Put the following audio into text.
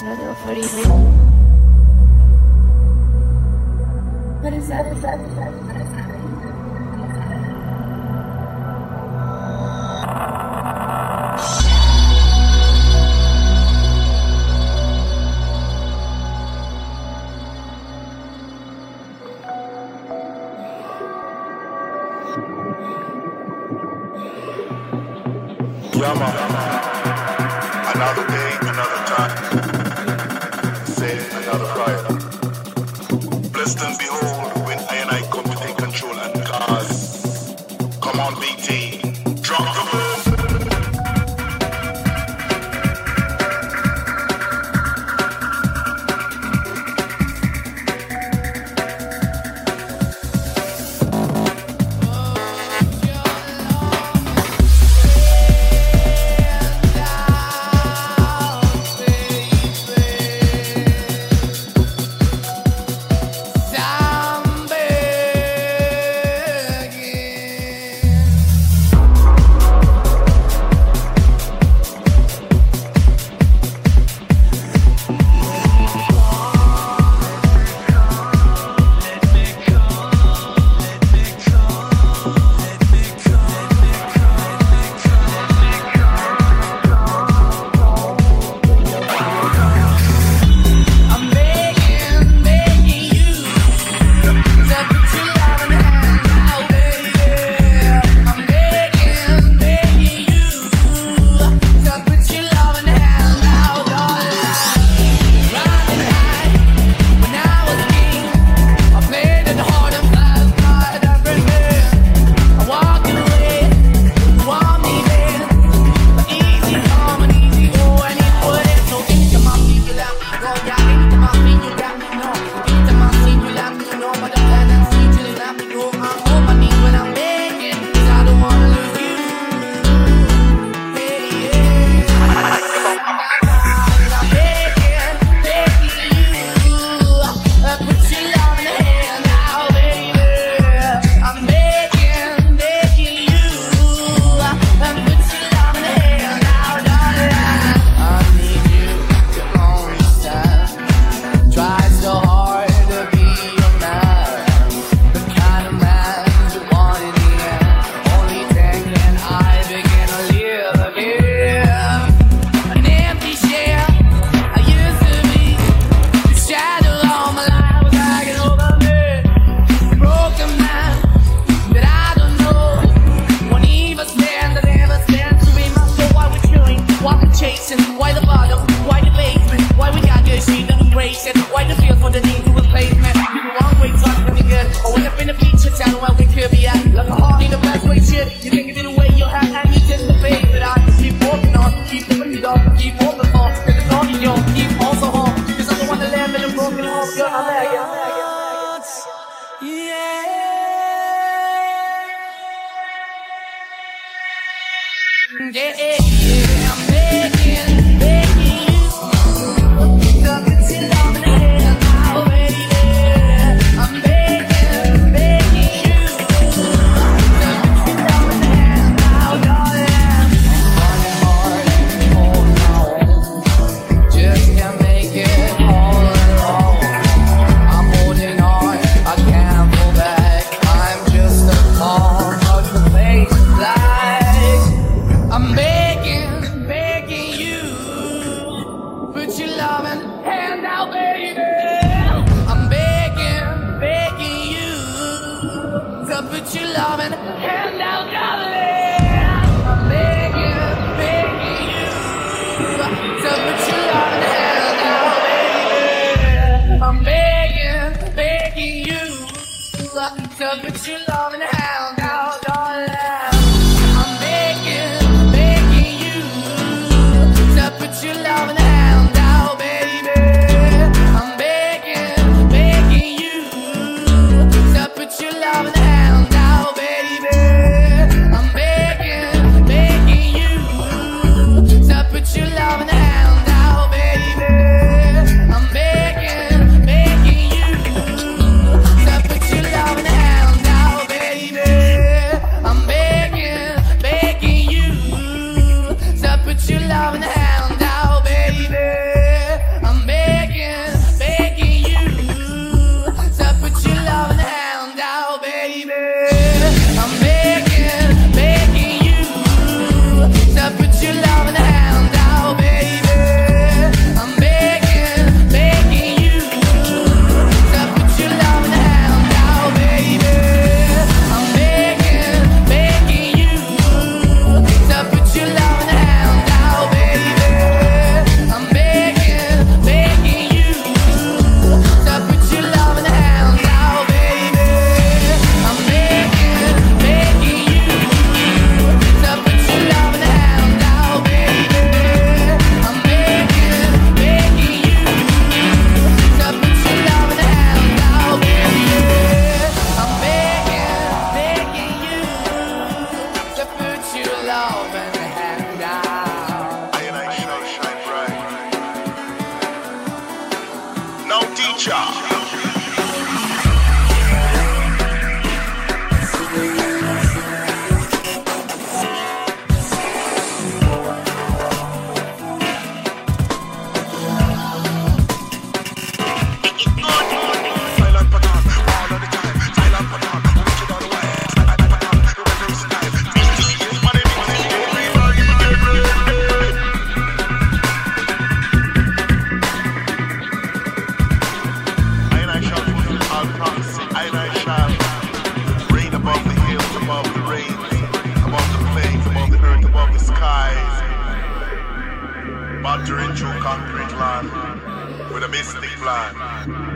What is that? Yama, another. I'm on BT. Drunk Why the basement? Why we got good shit, no embracing? Why the feel for the need to replace me? You the wrong way, talk to me good. Or when up in the feature town where we could be at. Like a heart in a bad way, shit. You think it in the way you have, and you just the face but I keep walking on, keep moving on, keep walking on. Cause it's all you, own, keep also home. Cause I'm the one that live in a broken home, you're not there, yeah. Yeah, yeah. you love no teacher. Through concrete land with a mystic plan.